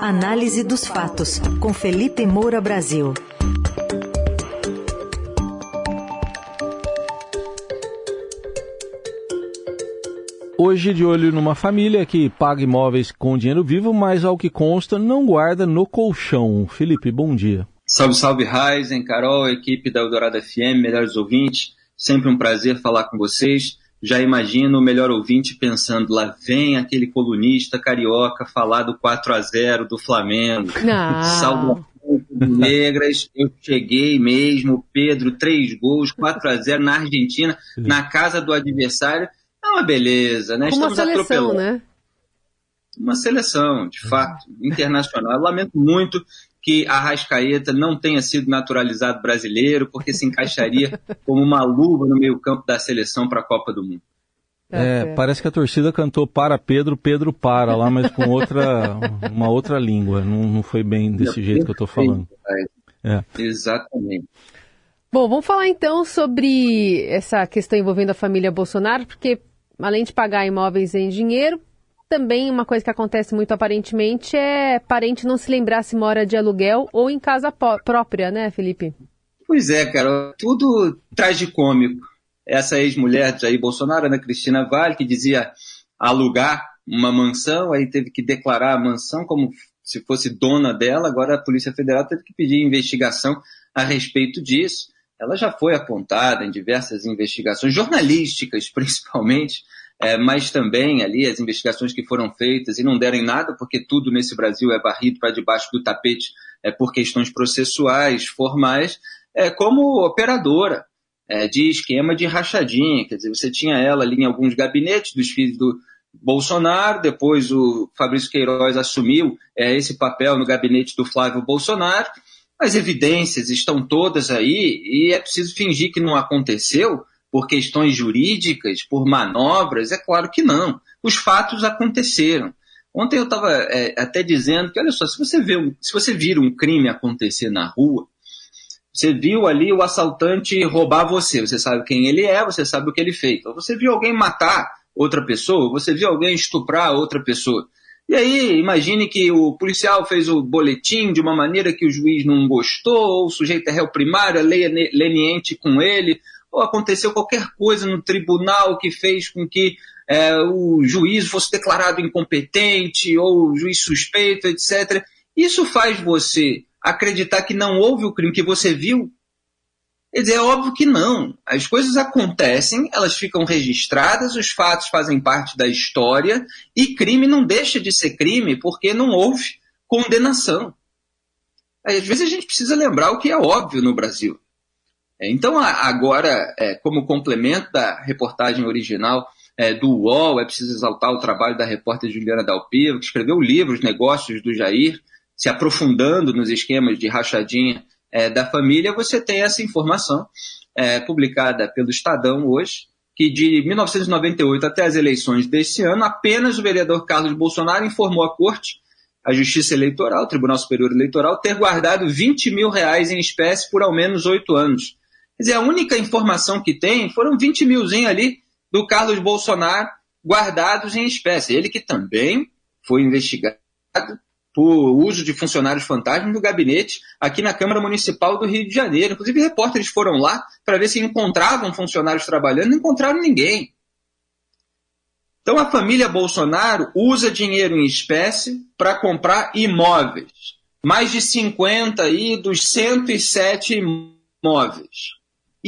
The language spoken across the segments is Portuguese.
Análise dos fatos, com Felipe Moura Brasil. Hoje, de olho numa família que paga imóveis com dinheiro vivo, mas ao que consta, não guarda no colchão. Felipe, bom dia. Salve, salve, Raizen, Carol, equipe da Eldorado FM, melhores ouvintes. Sempre um prazer falar com vocês. Já imagino o melhor ouvinte pensando, lá vem aquele colunista carioca falar do 4 a 0 do Flamengo. Não. negras, eu cheguei mesmo, Pedro, três gols, 4 a 0 na Argentina, na casa do adversário é uma beleza, né? Uma seleção, né? Uma seleção, de fato, internacional. Eu lamento muito que a Rascaeta não tenha sido naturalizado brasileiro, porque se encaixaria como uma luva no meio-campo da seleção para a Copa do Mundo. É, parece que a torcida cantou para Pedro, Pedro para lá, mas com outra, uma outra língua. Não, não foi bem desse jeito que eu estou falando. É. Exatamente. Bom, vamos falar então sobre essa questão envolvendo a família Bolsonaro, porque além de pagar imóveis em dinheiro, também uma coisa que acontece muito aparentemente é parente não se lembrar se mora de aluguel ou em casa própria, né, Felipe? Pois é, cara, tudo tragicômico. Essa ex-mulher de Jair Bolsonaro, Ana Cristina Vale, que dizia alugar uma mansão, aí teve que declarar a mansão como se fosse dona dela, agora a Polícia Federal teve que pedir investigação a respeito disso ela já foi apontada em diversas investigações jornalísticas, principalmente, é, mas também ali as investigações que foram feitas e não deram em nada, porque tudo nesse Brasil é barrido para debaixo do tapete é, por questões processuais, formais, é, como operadora é, de esquema de rachadinha. Quer dizer, você tinha ela ali em alguns gabinetes dos filhos do Bolsonaro, depois o Fabrício Queiroz assumiu é, esse papel no gabinete do Flávio Bolsonaro, as evidências estão todas aí e é preciso fingir que não aconteceu por questões jurídicas, por manobras? É claro que não. Os fatos aconteceram. Ontem eu estava é, até dizendo que, olha só, se você, vê um, se você vira um crime acontecer na rua, você viu ali o assaltante roubar você, você sabe quem ele é, você sabe o que ele fez. Você viu alguém matar outra pessoa, você viu alguém estuprar outra pessoa. E aí, imagine que o policial fez o boletim de uma maneira que o juiz não gostou, ou o sujeito é réu primário, a lei é leniente com ele, ou aconteceu qualquer coisa no tribunal que fez com que é, o juiz fosse declarado incompetente, ou juiz suspeito, etc. Isso faz você acreditar que não houve o crime que você viu Quer dizer, é óbvio que não. As coisas acontecem, elas ficam registradas, os fatos fazem parte da história e crime não deixa de ser crime porque não houve condenação. Às vezes a gente precisa lembrar o que é óbvio no Brasil. É, então, agora, é, como complemento da reportagem original é, do UOL, é preciso exaltar o trabalho da repórter Juliana Dalpiva, que escreveu o livro Os Negócios do Jair, se aprofundando nos esquemas de rachadinha da família, você tem essa informação publicada pelo Estadão hoje, que de 1998 até as eleições deste ano, apenas o vereador Carlos Bolsonaro informou a Corte, a Justiça Eleitoral, o Tribunal Superior Eleitoral, ter guardado 20 mil reais em espécie por ao menos oito anos. Quer dizer, a única informação que tem foram 20 milzinho ali do Carlos Bolsonaro guardados em espécie. Ele que também foi investigado por uso de funcionários fantasmas do gabinete aqui na Câmara Municipal do Rio de Janeiro. Inclusive, repórteres foram lá para ver se encontravam funcionários trabalhando, não encontraram ninguém. Então, a família Bolsonaro usa dinheiro em espécie para comprar imóveis. Mais de 50 aí dos 107 imóveis.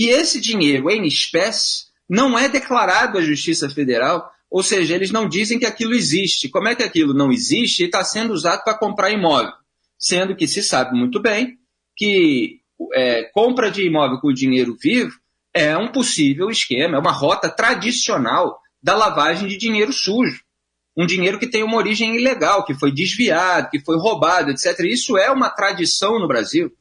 E esse dinheiro em espécie não é declarado à Justiça Federal ou seja, eles não dizem que aquilo existe. Como é que aquilo não existe e está sendo usado para comprar imóvel? Sendo que se sabe muito bem que é, compra de imóvel com dinheiro vivo é um possível esquema, é uma rota tradicional da lavagem de dinheiro sujo. Um dinheiro que tem uma origem ilegal, que foi desviado, que foi roubado, etc. Isso é uma tradição no Brasil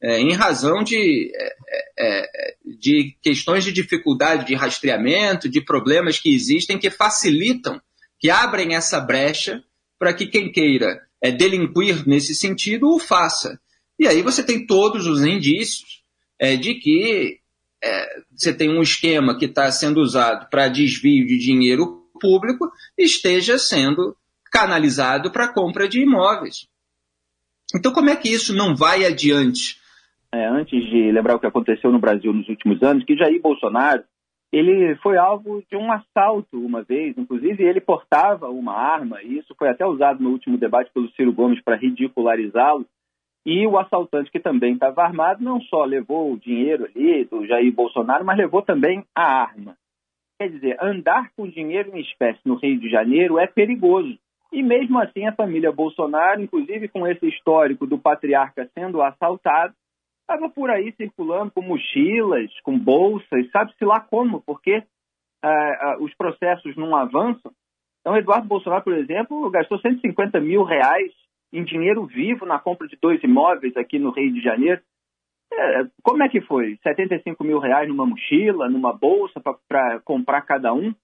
é, em razão de, é, é, é, de questões de dificuldade de rastreamento, de problemas que existem que facilitam, que abrem essa brecha para que quem queira é, delinquir nesse sentido o faça. E aí você tem todos os indícios de que você tem um esquema que está sendo usado para desvio de dinheiro público esteja sendo canalizado para compra de imóveis. Então, como é que isso não vai adiante? É, antes de lembrar o que aconteceu no Brasil nos últimos anos, que Jair Bolsonaro ele foi alvo de um assalto uma vez, inclusive ele portava uma arma, e isso foi até usado no último debate pelo Ciro Gomes para ridicularizá-lo. E o assaltante, que também estava armado, não só levou o dinheiro ali do Jair Bolsonaro, mas levou também a arma. Quer dizer, andar com dinheiro em espécie no Rio de Janeiro é perigoso. E mesmo assim, a família Bolsonaro, inclusive com esse histórico do patriarca sendo assaltado, estava por aí circulando com mochilas, com bolsas, sabe-se lá como, porque ah, ah, os processos não avançam. Então, Eduardo Bolsonaro, por exemplo, gastou 150 mil reais em dinheiro vivo na compra de dois imóveis aqui no Rio de Janeiro. É, como é que foi? 75 mil reais numa mochila, numa bolsa para comprar cada um?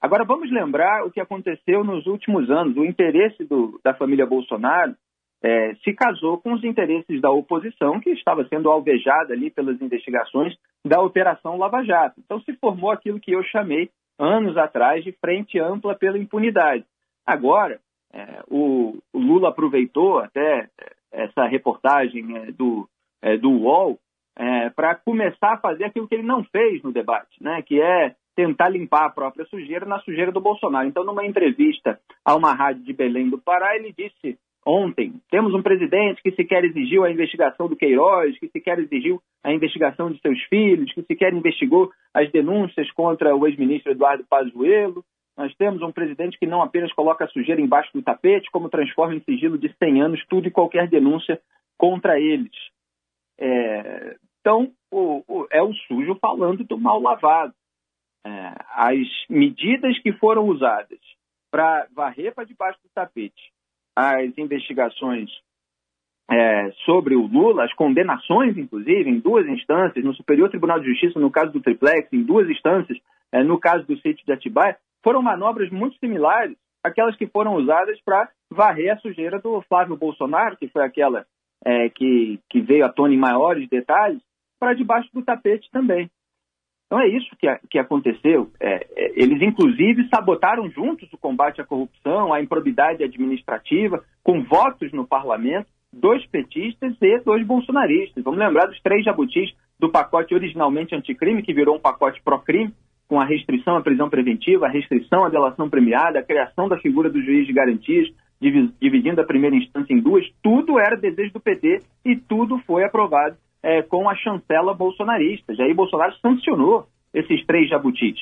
Agora vamos lembrar o que aconteceu nos últimos anos. O interesse do, da família Bolsonaro é, se casou com os interesses da oposição, que estava sendo alvejada ali pelas investigações da Operação Lava Jato. Então se formou aquilo que eu chamei anos atrás de frente ampla pela impunidade. Agora, é, o, o, Lula aproveitou até essa reportagem é, do, é, do UOL é, para começar a fazer aquilo que ele não fez no debate, né, que é tentar limpar a própria sujeira na sujeira do Bolsonaro. Então, numa entrevista a uma rádio de Belém do Pará, ele disse ontem: temos um presidente que sequer exigiu a investigação do Queiroz, que sequer exigiu a investigação de seus filhos, que sequer investigou as denúncias contra o ex-ministro Eduardo Pazuello. Nós temos um presidente que não apenas coloca a sujeira embaixo do tapete, como transforma em sigilo de 100 anos tudo e qualquer denúncia contra eles. É... então, o, o, é o sujo falando do mal lavado. É... as medidas que foram usadas para varrer para debaixo do tapete as investigações é, sobre o Lula, as condenações, inclusive, em duas instâncias, no Superior Tribunal de Justiça, no caso do Triplex, em duas instâncias, é, no caso do sítio de Atibaia, foram manobras muito similares àquelas que foram usadas para varrer a sujeira do Flávio Bolsonaro, que foi aquela é, que, que veio à tona em maiores detalhes, para debaixo do tapete também. Então é isso que, que aconteceu. É, é, eles, inclusive, sabotaram juntos o combate à corrupção, à improbidade administrativa, com votos no parlamento, dois petistas e dois bolsonaristas. Vamos lembrar dos três jabutis do pacote originalmente anticrime, que virou um pacote pró-crime, com a restrição à prisão preventiva, a restrição à delação premiada, a criação da figura do juiz de garantias, dividindo a primeira instância em duas. Tudo era desejo do PT e tudo foi aprovado é, com a chancela bolsonarista. Jair Bolsonaro sancionou esses três jabutis.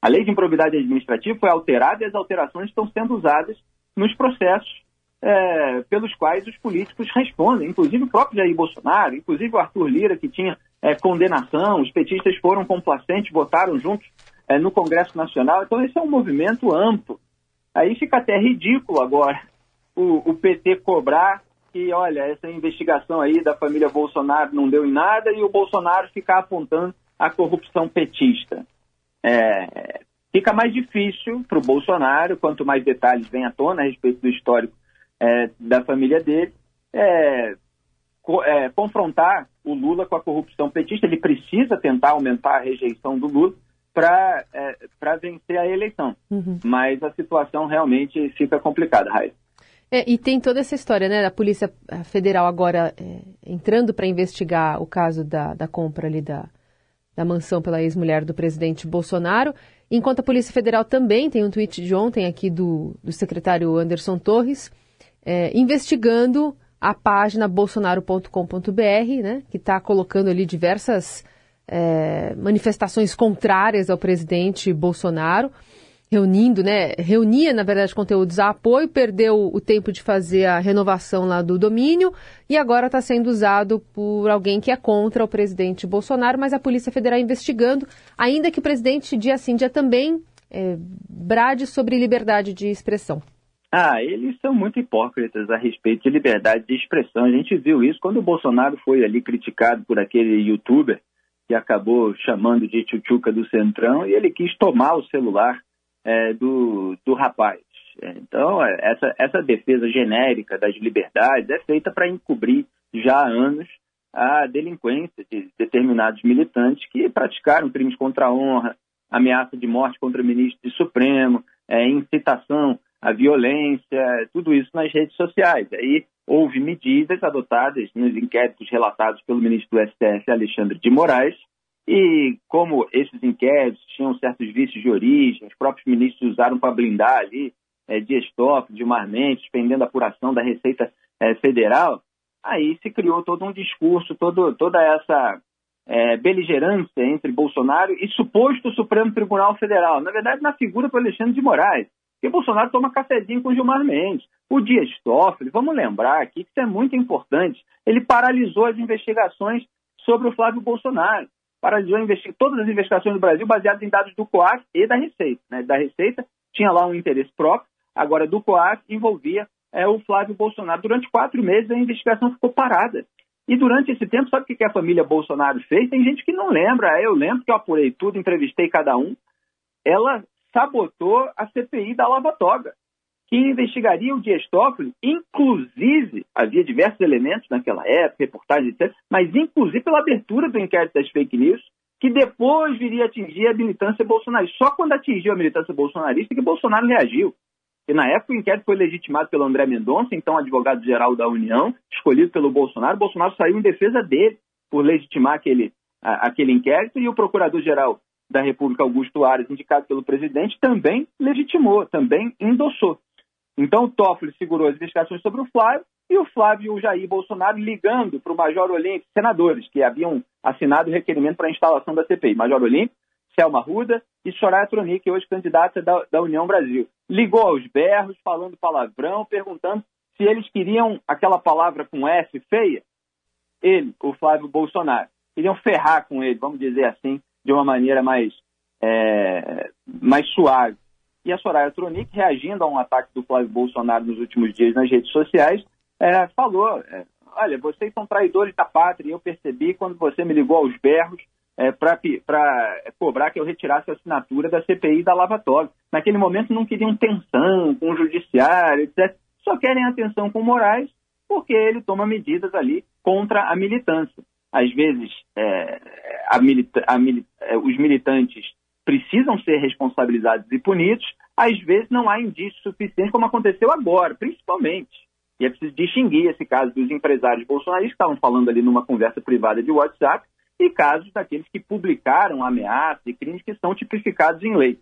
A lei de improbidade administrativa foi alterada e as alterações estão sendo usadas nos processos é, pelos quais os políticos respondem, inclusive o próprio Jair Bolsonaro, inclusive o Arthur Lira, que tinha é, condenação, os petistas foram complacentes, votaram juntos é, no Congresso Nacional. Então, esse é um movimento amplo. Aí fica até ridículo agora o, o PT cobrar que, olha, essa investigação aí da família Bolsonaro não deu em nada e o Bolsonaro ficar apontando a corrupção petista. É, fica mais difícil para o Bolsonaro, quanto mais detalhes vêm à tona a respeito do histórico é, da família dele, é, co é, confrontar o Lula com a corrupção petista. Ele precisa tentar aumentar a rejeição do Lula para é, vencer a eleição. Uhum. Mas a situação realmente fica complicada, Raíssa. É, e tem toda essa história, né, da Polícia Federal agora é, entrando para investigar o caso da, da compra ali da, da mansão pela ex-mulher do presidente Bolsonaro, enquanto a Polícia Federal também tem um tweet de ontem aqui do, do secretário Anderson Torres, é, investigando a página bolsonaro.com.br, né, que está colocando ali diversas é, manifestações contrárias ao presidente Bolsonaro reunindo, né? Reunia, na verdade, conteúdos a apoio, perdeu o tempo de fazer a renovação lá do domínio e agora está sendo usado por alguém que é contra o presidente Bolsonaro, mas a Polícia Federal investigando, ainda que o presidente dia sim, dia também é, brade sobre liberdade de expressão. Ah, eles são muito hipócritas a respeito de liberdade de expressão. A gente viu isso quando o Bolsonaro foi ali criticado por aquele youtuber que acabou chamando de tchutchuca do Centrão e ele quis tomar o celular é, do, do rapaz. Então, é, essa, essa defesa genérica das liberdades é feita para encobrir já há anos a delinquência de determinados militantes que praticaram crimes contra a honra, ameaça de morte contra ministro do Supremo, é, incitação a violência, tudo isso nas redes sociais. Aí houve medidas adotadas nos inquéritos relatados pelo ministro do STF, Alexandre de Moraes, e como esses inquéritos tinham certos vícios de origem, os próprios ministros usaram para blindar ali é, Dias Toffoli, Gilmar Mendes, suspendendo a apuração da Receita é, Federal, aí se criou todo um discurso, todo, toda essa é, beligerância entre Bolsonaro e suposto Supremo Tribunal Federal. Na verdade, na figura do Alexandre de Moraes. Porque Bolsonaro toma cafezinho com Gilmar Mendes. O Dias Toffoli, vamos lembrar aqui que isso é muito importante, ele paralisou as investigações sobre o Flávio Bolsonaro. Paralisou todas as investigações do Brasil baseadas em dados do COAF e da Receita. Né? Da Receita tinha lá um interesse próprio, agora do COAF envolvia é, o Flávio Bolsonaro. Durante quatro meses a investigação ficou parada. E durante esse tempo, sabe o que a família Bolsonaro fez? Tem gente que não lembra. Eu lembro que eu apurei tudo, entrevistei cada um. Ela sabotou a CPI da Lava Toga, que investigaria o Dias Toffoli, inclusive, havia diversos elementos naquela época, reportagens, etc., mas inclusive pela abertura do inquérito das fake news, que depois viria a atingir a militância bolsonarista. Só quando atingiu a militância bolsonarista que Bolsonaro reagiu. E na época o inquérito foi legitimado pelo André Mendonça, então advogado-geral da União, escolhido pelo Bolsonaro. Bolsonaro saiu em defesa dele por legitimar aquele, a, aquele inquérito e o procurador-geral da República, Augusto Ares, indicado pelo presidente, também legitimou, também endossou. Então o Toffoli segurou as investigações sobre o Flávio e o Flávio e o Jair Bolsonaro ligando para o Major Olímpio, senadores que haviam assinado o requerimento para a instalação da CPI. Major Olímpio, Selma Ruda e Soraya Tronic, hoje candidata da, da União Brasil. Ligou aos berros, falando palavrão, perguntando se eles queriam aquela palavra com S feia. Ele, o Flávio Bolsonaro. Queriam ferrar com ele, vamos dizer assim, de uma maneira mais, é, mais suave. E a Soraya Tronic, reagindo a um ataque do Flávio Bolsonaro nos últimos dias nas redes sociais, é, falou: é, Olha, vocês são traidores da pátria, e eu percebi quando você me ligou aos berros é, para cobrar que eu retirasse a assinatura da CPI da Lava Toga. Naquele momento não queriam tensão com o judiciário, etc. Só querem atenção com Moraes porque ele toma medidas ali contra a militância. Às vezes, é, a milita a é, os militantes precisam ser responsabilizados e punidos, às vezes não há indícios suficientes, como aconteceu agora, principalmente. E é preciso distinguir esse caso dos empresários bolsonaristas que estavam falando ali numa conversa privada de WhatsApp e casos daqueles que publicaram ameaças e crimes que são tipificados em lei.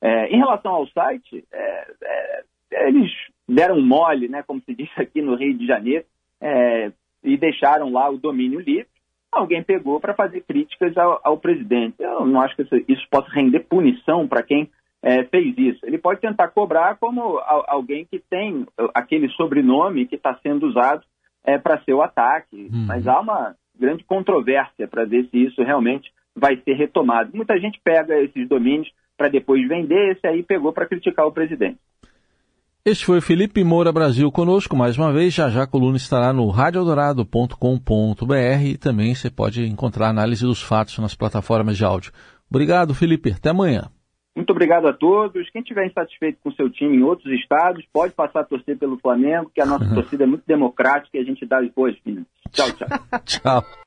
É, em relação ao site, é, é, eles deram mole, né, como se diz aqui no Rio de Janeiro, é, e deixaram lá o domínio livre. Alguém pegou para fazer críticas ao, ao, presidente. Eu não acho que isso, isso possa render punição para quem é, fez isso. Ele pode tentar cobrar como alguém que tem aquele sobrenome que está sendo usado é, para ser o ataque. Uhum. Mas há uma grande controvérsia para ver se isso realmente vai ser retomado. Muita gente pega esses domínios para depois vender, esse aí pegou para criticar o presidente. Este foi Felipe Moura Brasil conosco mais uma vez. Já já a coluna estará no radioeldorado.com.br e também você pode encontrar análise dos fatos nas plataformas de áudio. Obrigado, Felipe. Até amanhã. Muito obrigado a todos. Quem estiver insatisfeito com seu time em outros estados, pode passar a torcer pelo Flamengo, que a nossa torcida é muito democrática e a gente dá as boas-vindas. Tchau, tchau. tchau.